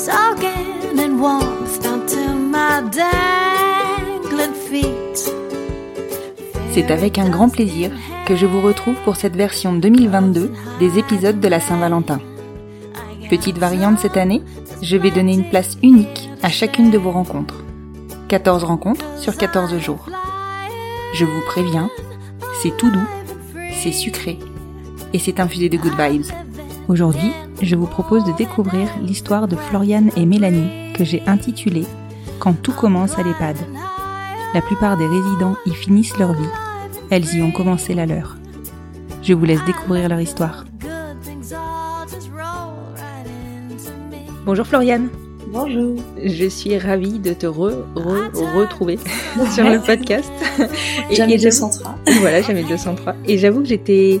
Soaking in warmth down to my dangling feet. C'est avec un grand plaisir que je vous retrouve pour cette version 2022 des épisodes de la Saint-Valentin. Petite variante cette année, je vais donner une place unique à chacune de vos rencontres. 14 rencontres sur 14 jours. Je vous préviens, c'est tout doux, c'est sucré et c'est infusé de good vibes. Aujourd'hui, je vous propose de découvrir l'histoire de Floriane et Mélanie que j'ai intitulée Quand tout commence à l'EHPAD. La plupart des résidents y finissent leur vie. Elles y ont commencé la leur. Je vous laisse découvrir leur histoire. Bonjour Floriane. Bonjour. Je suis ravie de te re, re- retrouver sur le podcast. Jamais et j'avoue- 203. Voilà, jamais 203. Et j'avoue que j'étais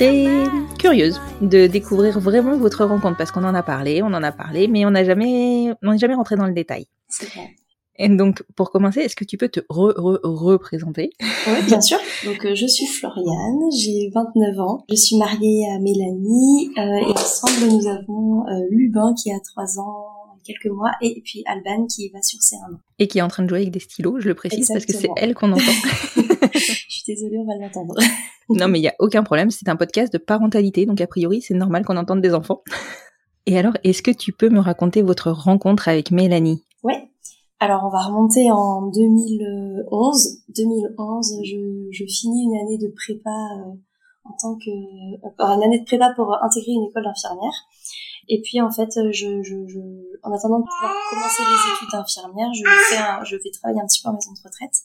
très curieuse de découvrir vraiment votre rencontre parce qu'on en a parlé, on en a parlé, mais on n'a jamais, on n'est jamais rentré dans le détail. Et donc, pour commencer, est-ce que tu peux te re, re, représenter? Oui, bien sûr. Donc, euh, je suis Floriane, j'ai 29 ans. Je suis mariée à Mélanie euh, et ensemble, nous avons euh, Lubin qui a 3 ans, quelques mois, et puis Alban qui va sur ses 1 an. et qui est en train de jouer avec des stylos Je le précise parce que c'est elle qu'on entend. désolée, on va l'entendre. non, mais il y a aucun problème. C'est un podcast de parentalité, donc a priori, c'est normal qu'on entende des enfants. Et alors, est-ce que tu peux me raconter votre rencontre avec Mélanie? Ouais. Alors, on va remonter en 2011. 2011, je, je finis une année de prépa euh, en tant que euh, une année de prépa pour intégrer une école d'infirmière. Et puis en fait, je, je, je, en attendant de pouvoir commencer les études d'infirmière, je fais un, je vais travailler un petit peu en maison de retraite.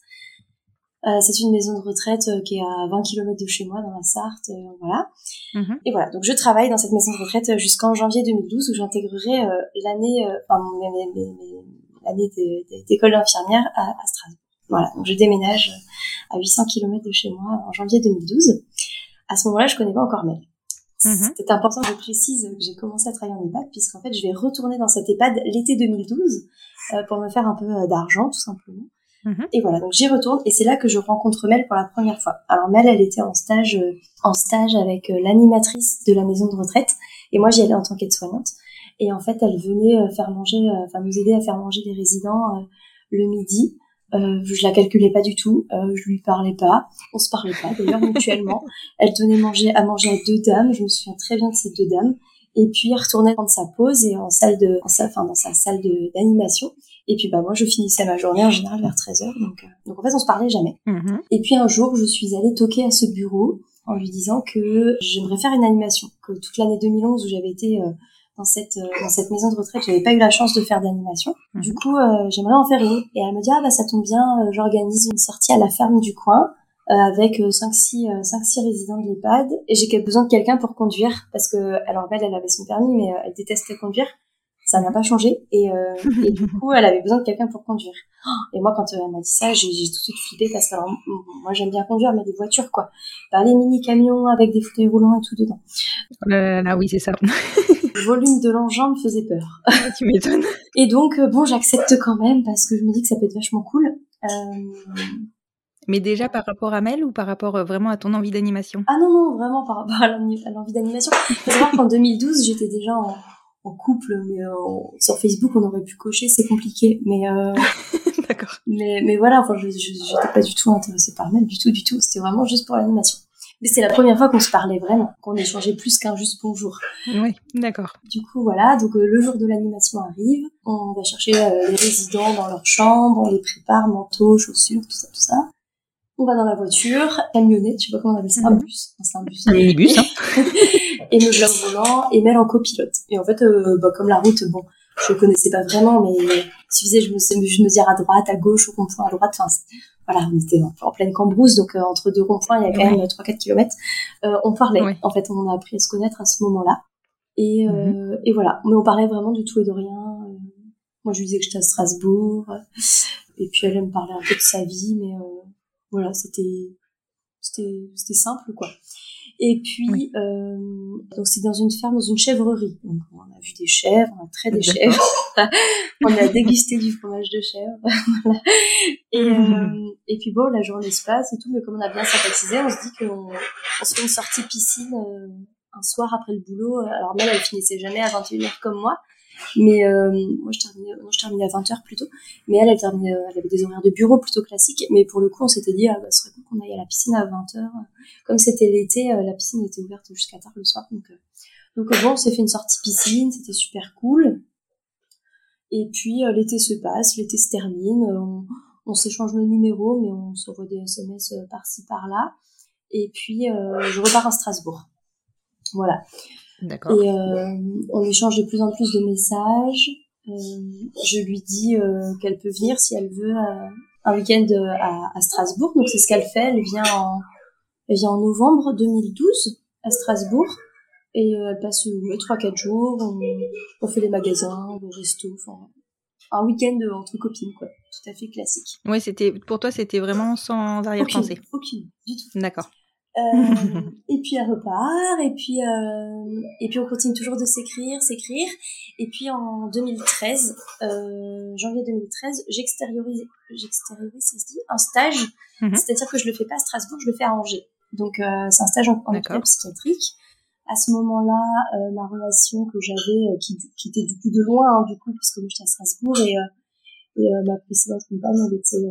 Euh, c'est une maison de retraite euh, qui est à 20 km de chez moi, dans la Sarthe, euh, voilà. Mhm. Et voilà, donc je travaille dans cette maison de retraite jusqu'en janvier 2012 où j'intégrerai l'année, enfin l'année d'école d'infirmière à, à Strasbourg. Voilà, donc je déménage à 800 km de chez moi en janvier 2012. À ce moment-là, je connais pas encore Mel. Mhm. C'est important que je précise que j'ai commencé à travailler en EHPAD puisqu'en fait, je vais retourner dans cette EHPAD l'été 2012 euh, pour me faire un peu d'argent, tout simplement. Mhm. Et voilà, donc j'y retourne et c'est là que je rencontre Mel pour la première fois. Alors Mel, elle était en stage, euh, en stage avec euh, l'animatrice de la maison de retraite et moi j'y allais en tant qu'aide-soignante. Et en fait, elle venait euh, faire manger, enfin nous aider à faire manger les résidents le midi. Euh, je la calculais pas du tout, euh, je lui parlais pas, on se parlait pas d'ailleurs mutuellement. Elle donnait manger à manger à deux dames, je me souviens très bien de ces deux dames. Et puis elle retournait prendre sa pause et en salle de, en sa, enfin dans sa salle d'animation. Et puis bah moi je finissais ma journée en général vers 13h donc euh, donc en fait on se parlait jamais. Mhm. Et puis un jour je suis allée toquer à ce bureau en lui disant que j'aimerais faire une animation, que toute l'année 2011 où j'avais été euh, dans cette euh, dans cette maison de retraite, j'avais pas eu la chance de faire d'animation. Mhm. Du coup, euh, j'aimerais en faire une. Et elle me dit ah bah ça tombe bien, euh, j'organise une sortie à la ferme du coin euh, avec 5 6 5 6 résidents de l'EHPAD et j'ai besoin de quelqu'un pour conduire parce que alors elle elle avait son permis mais elle détestait conduire. Ça n'a pas changé et, euh, et du coup elle avait besoin de quelqu'un pour conduire. Oh, Et moi quand euh, elle m'a dit ça, j'ai tout de suite flippé parce que alors, moi j'aime bien conduire mais des voitures quoi. Pas les mini camions avec des fauteuils roulants et tout dedans. Euh, là, oui, c'est ça. Le volume de l'engin me faisait peur. tu m'étonnes. Et donc, euh, bon, j'accepte quand même parce que je me dis que ça peut être vachement cool. Euh... Mais déjà par rapport à Mel ou par rapport vraiment à ton envie d'animation? Ah non, non, vraiment par rapport à l'envie d'animation. Faut savoir qu'en 2012, j'étais déjà en, en couple, mais euh, sur Facebook, on aurait pu cocher, c'est compliqué. Mais, euh, D'accord. mais, mais voilà, enfin, je, j'étais pas du tout intéressée par Mel, du tout, du tout. C'était vraiment juste pour l'animation. Mais c'est la première fois qu'on se parlait vraiment, qu'on échangeait plus qu'un juste bonjour. Oui, d'accord. Du coup, voilà, donc le jour de l'animation arrive, on va chercher les résidents dans leur chambre, on les prépare, manteaux, chaussures, tout ça, tout ça. On va dans la voiture, camionnette, je sais pas comment on appelle ça, un bus, c'est un bus. Un minibus, hein. et me voilà au volant, et Mel en copilote. Et en fait, bah, comme la route, bon, je connaissais pas vraiment, mais il suffisait je me, je me dire à droite, à gauche, au rond-point à droite. Enfin, voilà, on était en, pleine cambrousse, donc euh, entre deux ronds-points, il y a quand même 3-4 kilomètres. Euh, on parlait, en fait, on a appris à se connaître à ce moment-là. Et, euh, mhm. et voilà, mais on parlait vraiment de tout et de rien. moi, je lui disais que j'étais à Strasbourg, et puis elle, elle me parlait un peu de sa vie, mais voilà, c'était c'était c'était simple, quoi. Et puis, euh, donc c'est dans une ferme, dans une chèvrerie. Donc on a vu des chèvres, on a trait des chèvres, on a dégusté du fromage de chèvre. et, euh, et puis bon, la journée se passe et tout, mais comme on a bien sympathisé, on se dit qu'on on se fait une sortie piscine euh, un soir après le boulot. Alors Mel, elle finissait jamais à 21h comme moi. Mais euh, moi, je terminais, à 20h plutôt. Mais elle, elle, terminait, euh, elle avait des horaires de bureau plutôt classiques. Mais pour le coup, on s'était dit, ah, bah, ce serait cool qu'on aille à la piscine à 20h. Comme c'était l'été, euh, la piscine était ouverte jusqu'à tard le soir. Donc, donc bon, on s'est fait une sortie piscine, c'était super cool. Et puis l'été se passe, l'été se termine, on, on s'échange nos numéros, mais on s'envoie des SMS par-ci par-là. Et puis je repars à Strasbourg. Voilà. D'accord. Et euh, on échange de plus en plus de messages. Euh, je lui dis euh, qu'elle peut venir si elle veut un week-end à, à, Strasbourg. Donc c'est ce qu'elle fait. Elle vient en, elle vient en novembre 2012 à Strasbourg. Et elle passe ouais, 3-4 jours. On, on, fait les magasins, le resto. Enfin, un week-end entre copines, quoi. Tout à fait classique. Oui, c'était pour toi, c'était vraiment sans arrière-pensée. Aucune, du tout. D'accord. Euh, et puis elle repart, et puis euh, et puis on continue toujours de s'écrire, s'écrire. Et puis en 2013, euh, janvier 2013, j'extériorise, j'extériorise, ça se dit, un stage. Mhm. C'est-à-dire que je le fais pas à Strasbourg, je le fais à Angers. Donc euh, c'est un stage en, en psychiatrique. À ce moment-là, euh, ma relation que j'avais, qui, qui, était du coup de loin, hein, du coup, puisque moi j'étais à Strasbourg et, et ma précédente compagne, elle était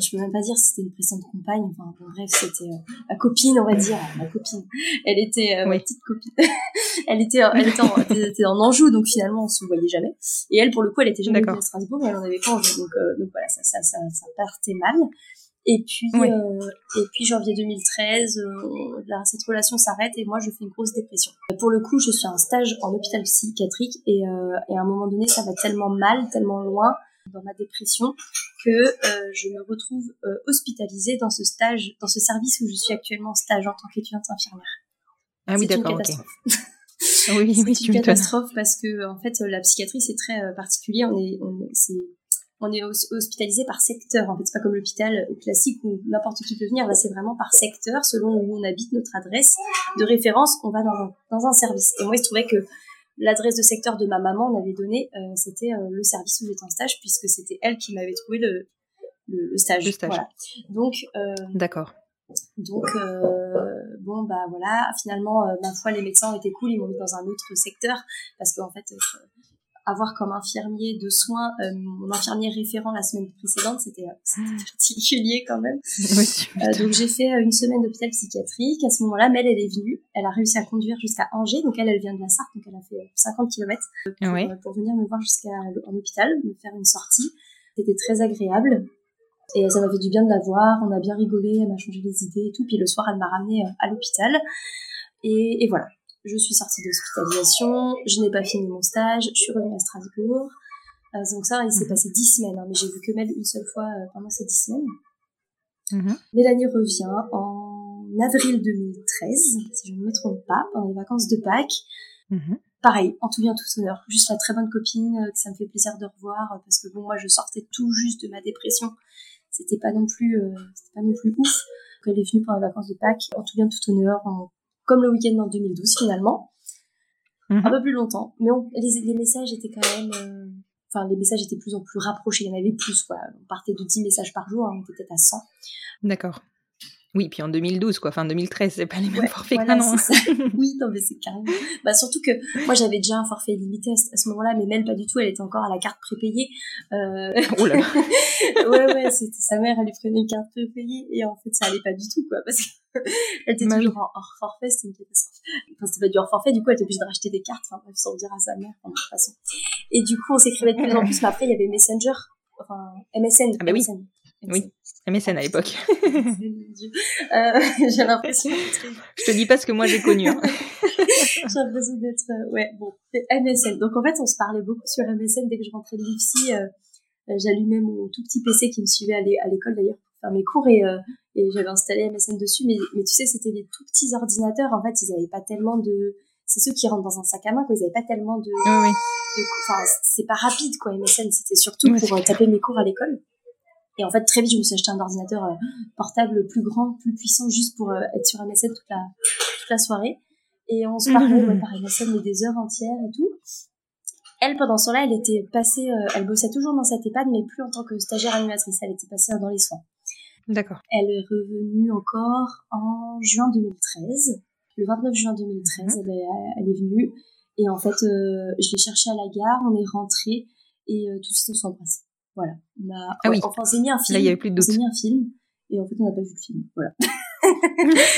je peux même pas dire si c'était une précédente compagne. Enfin, bref, c'était euh, ma copine, on va dire, ma copine. Elle était euh, ma petite copine. elle était, elle était en, était en Anjou, donc finalement on se voyait jamais. Et elle, pour le coup, elle était jamais venue à Strasbourg, mais elle en avait pas envie. Donc, euh, donc voilà, ça, ça, ça, ça partait mal. Et puis, et puis janvier 2013, cette relation s'arrête et moi je fais une grosse dépression. Pour le coup, je suis en stage en hôpital psychiatrique et, et à un moment donné, ça va tellement mal, tellement loin dans ma dépression que euh, je me retrouve euh, hospitalisée dans ce stage, dans ce service où je suis actuellement en stage en tant qu'étudiante infirmière. Ah oui, d'accord. C'est une catastrophe. oui, oui, c'est une catastrophe parce que en fait la psychiatrie c'est très euh, particulier. On est, on est, on est hospitalisé par secteur. En fait, c'est pas comme l'hôpital classique où n'importe qui peut venir. Là, c'est vraiment par secteur, selon où on habite, notre adresse de référence. On va dans un, dans un service. Et moi, il se trouvait que l'adresse de secteur de ma maman m'avait donné, euh, c'était euh, le service où j'étais en stage, puisque c'était elle qui m'avait trouvé le, le, stage. Le stage. Voilà. Donc, euh, d'accord. Donc bon bah voilà, finalement ma foi les médecins étaient cool, ils m'ont mis dans un autre secteur parce qu'en fait avoir comme infirmier de soins euh, mon infirmier référent la semaine précédente, c'était euh, ah. particulier quand même. Euh, donc j'ai fait une semaine d'hôpital psychiatrique. À ce moment-là, Mel, elle est venue. Elle a réussi à conduire jusqu'à Angers. Donc elle, elle vient de la Sarthe, donc elle a fait 50 km pour, venir me voir jusqu'à en hôpital, me faire une sortie. C'était très agréable. Et ça m'a fait du bien de la voir. On a bien rigolé. Elle m'a changé les idées et tout. Puis le soir, elle m'a ramené à l'hôpital. Et, et voilà je suis sortie d'hospitalisation, je n'ai pas fini mon stage, je suis revenue à Strasbourg. Euh, donc ça, il s'est mhm. passé dix semaines, hein, mais j'ai vu que Mel une seule fois euh, pendant ces dix semaines. Mhm. Mélanie revient en avril 2013, si je ne me trompe pas, pendant les vacances de Pâques. Mhm. Pareil, en tout bien tout honneur, juste la très bonne copine euh, que ça me fait plaisir de revoir parce que bon moi je sortais tout juste de ma dépression, c'était pas non plus c'était pas non plus ouf. elle est venue pendant les vacances de Pâques, en tout bien tout honneur, comme le week-end en 2012 finalement. Mhm. Un peu plus longtemps. Mais les, messages étaient quand même... Euh, enfin, les messages étaient plus en plus rapprochés. Il y en avait plus, quoi. On partait de 10 messages par jour, hein, on était peut-être à 100. D'accord. Oui, puis en 2012, quoi, enfin 2013, c'est pas les mêmes Ouais, forfaits voilà, que maintenant. c'est ça. oui, non, mais c'est carrément. Bah, surtout que moi, j'avais déjà un forfait limité à ce, moment-là, mais Mel, pas du tout. Elle était encore à la carte prépayée. Euh... Oh là là. ouais, ouais, c'était sa mère, elle lui prenait une carte prépayée, et en fait, ça allait pas du tout, quoi, parce que elle était Bah toujours en hors forfait, c'était une catastrophe. Enfin, c'était pas du hors forfait, du coup, elle était obligée de racheter des cartes, enfin, bref, sans dire à sa mère, de toute façon. Et du coup, on s'écrivait de plus en plus, mais après, il y avait Messenger, enfin, MSN. Ah bah oui. MSN. Oui. MSN à l'époque. Euh, j'ai l'impression d'être Je te dis pas ce que moi j'ai connu. hein. J'ai l'impression d'être, euh, ouais, bon, c'est MSN. Donc en fait, on se parlait beaucoup sur MSN dès que je rentrais de l'IFSI. Euh, euh, J'allumais mon tout petit PC qui me suivait à l'é- à l'école d'ailleurs pour faire mes cours et, euh, et j'avais installé MSN dessus. Mais, mais tu sais, c'était les tout petits ordinateurs. En fait, ils avaient pas tellement de. C'est ceux qui rentrent dans un sac à main, quoi. Ils avaient pas tellement de. Oui, oui. de- Enfin, c'est pas rapide, quoi. MSN, c'était surtout Ouais, pour taper mes cours à l'école. Et en fait, très vite, je me suis acheté un ordinateur euh, portable plus grand, plus puissant, juste pour euh, être sur MSN toute la, toute la soirée. Et on se parlait ouais, par MSN mais des heures entières et tout. Elle, pendant ce temps-là, elle était passée, euh, elle bossait toujours dans cette EHPAD, mais plus en tant que stagiaire animatrice. Elle était passée dans les soins. D'accord. Elle est revenue encore en juin 2013. Le 29 juin 2013, elle, est, elle est venue. Et en fait, euh, je l'ai cherchée à la gare, on est rentrés et euh, tout de suite on s'est embrassés. Voilà. On a, Ah oui. Enfin, un film. Là, il y avait plus de On s'est doute. mis un film et en fait, on n'a pas vu le film. Voilà.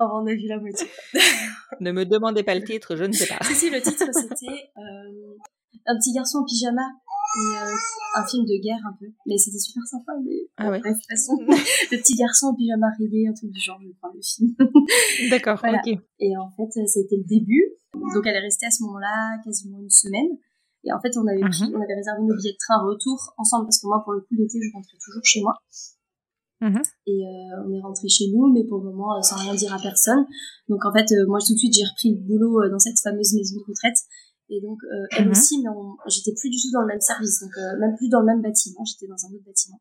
Enfin, on a vu la moitié. Ne me demandez pas le titre, je ne sais pas. Si, si, le titre c'était euh, Un petit garçon en pyjama. Et, euh, un film de guerre un peu. Mais c'était super sympa. Mais... Ah ouais. Bref, de toute façon, le petit garçon en pyjama rayé, un truc du genre, je crois, le film. D'accord, Voilà. ok. Et en fait, été le début. Donc, elle est restée à ce moment-là quasiment une semaine. Et en fait, on avait, pris, Mhm. on avait réservé nos billets de train retour ensemble parce que moi, pour le coup, l'été, je rentrais toujours chez moi. Mhm. Et euh, on est rentré chez nous, mais pour le moment, euh, sans rien dire à personne. Donc en fait, euh, moi tout de suite, j'ai repris le boulot dans cette fameuse maison de retraite. Et donc elle Mhm. aussi, mais j'étais plus du tout dans le même service, donc même plus dans le même bâtiment. J'étais dans un autre bâtiment.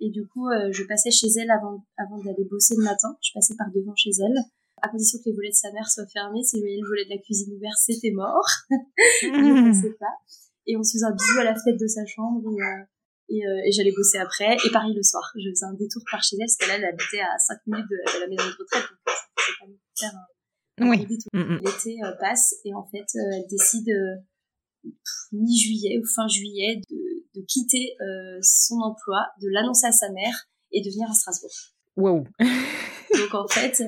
Et du coup, je passais chez elle avant, avant d'aller bosser le matin. Je passais par devant chez elle, à condition que les volets de sa mère soient fermés. Si je voyais le volet de la cuisine ouvert, c'était mort. je ne pensais pas. Et on se faisait un bisou à la fenêtre de sa chambre et, euh, et, euh, et j'allais bosser après. Et pareil le soir, je faisais un détour par chez elle parce qu'elle elle habitait à 5 minutes de, de la maison de retraite, donc euh, ça faisait pas faire un, un Oui. gros détour. Mm, mm. L'été euh, passe et en fait elle décide mi-juillet ou fin juillet de, de quitter son emploi, de l'annoncer à sa mère et de venir à Strasbourg. Wow. Donc en fait, euh,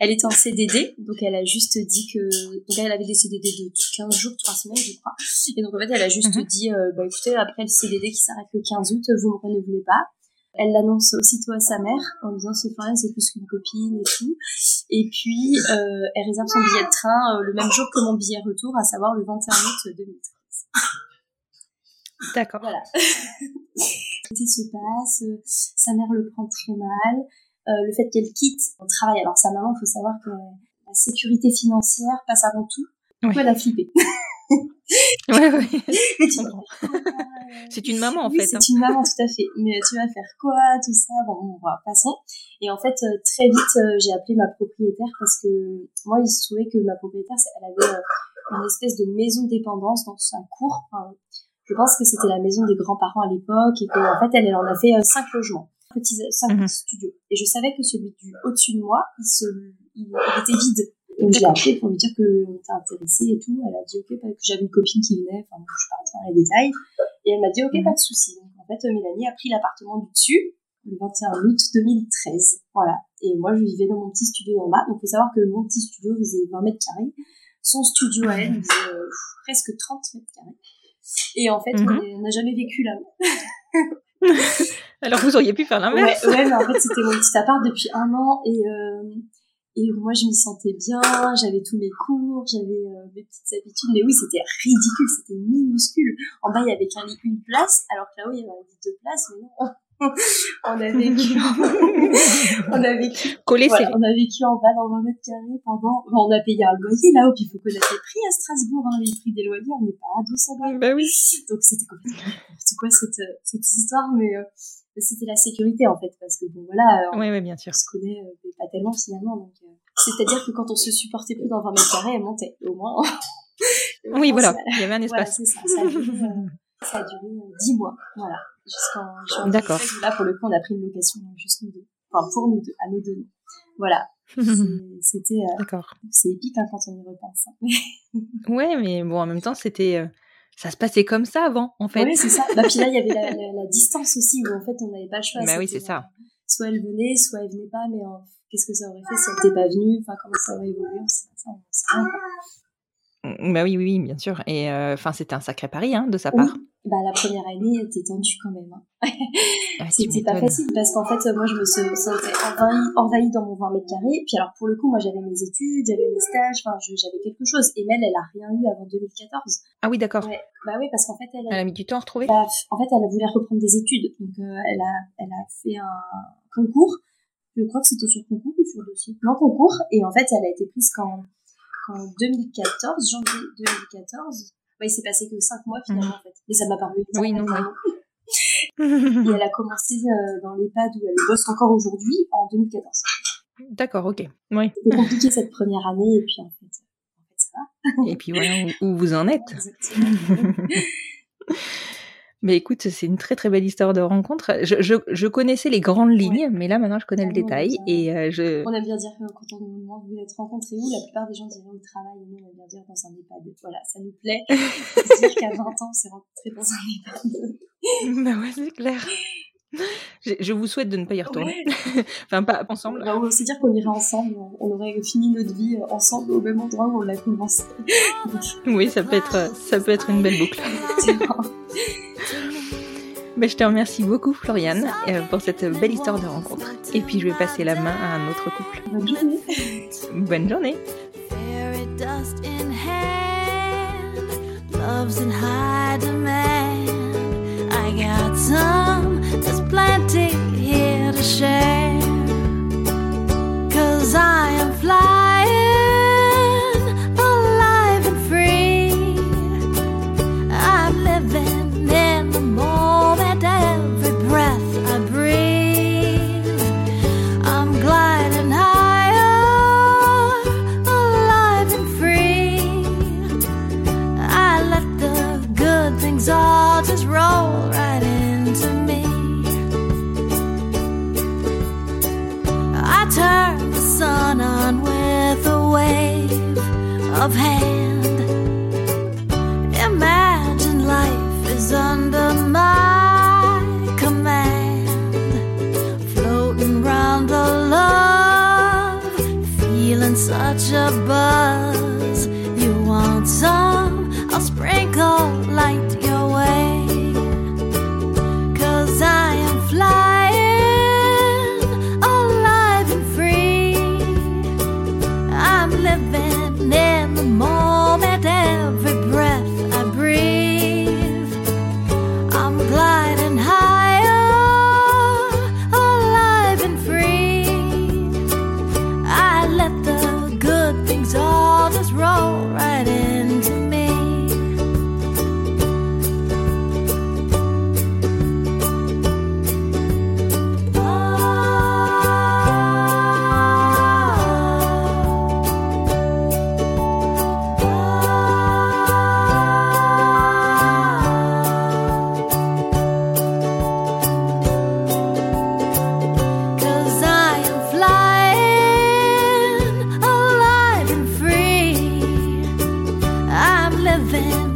elle était en CDD, donc elle a juste dit que donc elle avait des CDD de 15 jours, 3 semaines, je crois. Et donc en fait, elle a juste Mhm. dit euh, bah écoutez, après le CDD qui s'arrête le 15 août, vous me renouvelez pas. Elle l'annonce aussitôt à sa mère en disant c'est Florian, c'est plus qu'une copine et tout. Et puis euh, elle réserve son billet de train le même jour que mon billet retour, à savoir le 21 août 2013. D'accord. Voilà. L'été se passe, sa mère le prend très mal. Euh, le fait qu'elle quitte son travail. Alors sa maman, il faut savoir que la sécurité financière passe avant tout. Donc Oui. elle a flippé. Ouais, ouais. Mais tu vas comprends. faire quoi C'est une maman, en Oui, fait, c'est hein. une maman, tout à fait. Mais tu vas faire quoi, tout ça? Bon, bon, voilà, passons. Et en fait, euh, très vite, euh, j'ai appelé ma propriétaire parce que moi, il se trouvait que ma propriétaire, elle avait une espèce de maison de dépendance dans sa cour. Enfin, je pense que c'était la maison des grands-parents à l'époque et qu'en fait, elle, elle en a fait cinq logements, petits, cinq Mhm. studios. Et je savais que celui du au-dessus de moi, il, se, il, il était vide. Donc je l'ai appelé pour lui dire que on était intéressé et tout. Elle a dit ok, parce que j'avais une copine qui venait. Enfin, je suis pas rentrée dans les détails. Et elle m'a dit ok, Mhm. pas de souci. Donc en fait, euh, Mélanie a pris l'appartement du dessus le 21 août 2013. Voilà. Et moi, je vivais dans mon petit studio en bas. Donc, faut savoir que mon petit studio faisait 20 mètres carrés. Son studio à elle faisait euh, presque 30 mètres carrés. Et en fait, Mhm. on n'a jamais vécu là. Alors vous auriez pu faire Ouais, l'inverse. ouais, mais en fait, c'était mon petit appart depuis un an et, euh, et moi, je m'y sentais bien, j'avais tous mes cours, j'avais euh, mes petites habitudes, mais oui, c'était ridicule, c'était minuscule. En bas, il y avait qu'un lit, une place, alors que là-haut, il y avait un lit deux places, mais non. on a vécu, on a vécu, Collé voilà, serré. on a vécu en bas dans 20 mètres carrés pendant, enfin, on a payé un loyer là-haut, puis il faut connaître les prix à Strasbourg, hein, les prix des loyers, on n'est pas à 200 balles. Bah oui. Donc c'était complètement n'importe quoi cette, euh, cette histoire, mais euh, c'était la sécurité en fait, parce que bon voilà, euh, Oui, oui, bien sûr. on se connaît euh, mais pas tellement finalement. Donc, euh, c'est-à-dire que quand on se supportait plus dans 20 mètres carrés, elle montait au moins. Oui, voilà. Il y avait un espace. c'est ça. A duré, euh, 10 mois, voilà, jusqu'en juin D'accord. 2013, où Là, pour le coup, on a pris une location juste nous deux. enfin pour nous deux, à nous deux. Voilà. C'était. Euh, D'accord. C'est épique hein, quand on y repense. Hein. ouais, mais bon, en même temps, c'était. Euh, ça se passait comme ça avant, en fait. Oui, c'est ça. Bah, puis là, il y avait la, la, distance aussi, où en fait, on n'avait pas le choix. Bah oui, c'est ça. Soit elle venait, soit elle venait pas, mais qu'est-ce que ça aurait fait si elle n'était pas venue? Enfin, comment ça aurait évolué? On sait, rien. Bah oui, oui, oui, bien sûr. Et euh, enfin, c'était un sacré pari hein, de sa part. Bah la première année était tendue quand même. Hein. Ah, c'était pas facile parce qu'en fait, moi, je me sentais envahie, envahie dans mon 20 mètres carrés. Puis alors pour le coup, moi, j'avais mes études, j'avais mes stages, enfin, j'avais quelque chose. Et Mel, elle a rien eu avant 2014. Ah oui, d'accord. Ouais. Bah oui, parce qu'en fait, elle, elle a mis du temps à retrouver. Bah, en fait, elle voulu reprendre des études, donc euh, elle a, elle a fait un concours. Je crois que c'était sur concours ou sur dossier? Non, concours. Et en fait, elle a été prise quand en 2014, janvier 2014. Bah, il s'est passé que 5 mois finalement mhm. en fait. Et ça m'a paru Oui, non, Et elle a commencé euh, dans l'EHPAD où elle bosse encore aujourd'hui en 2014. D'accord, ok. Oui. C'était compliqué cette première année et puis en fait, en fait ça va. et puis voilà où vous en êtes. Mais écoute, c'est une très très belle histoire de rencontre. Je, je, je connaissais les grandes lignes, mais là maintenant je connais le détail. et euh, je... On aime bien dire que quand on nous demande vous êtes rencontrés où, la plupart des gens diraient au travail, et nous on aime bien dire dans un EHPAD. Voilà, ça nous plaît. C'est dire qu'à 20 ans on s'est rencontrés dans un EHPAD. bah ouais, c'est clair. Je, je, vous souhaite de ne pas y retourner. enfin, pas ensemble. Bah, on va aussi dire qu'on irait ensemble. On aurait fini notre vie ensemble au même endroit où on l'a commencé. oui, ça peut être, ça peut être une belle boucle. Ben, je te remercie beaucoup, Floriane, euh, pour cette belle histoire de rencontre. Et puis, je vais passer la main à un autre couple. Bonne journée. Bonne journée. heaven.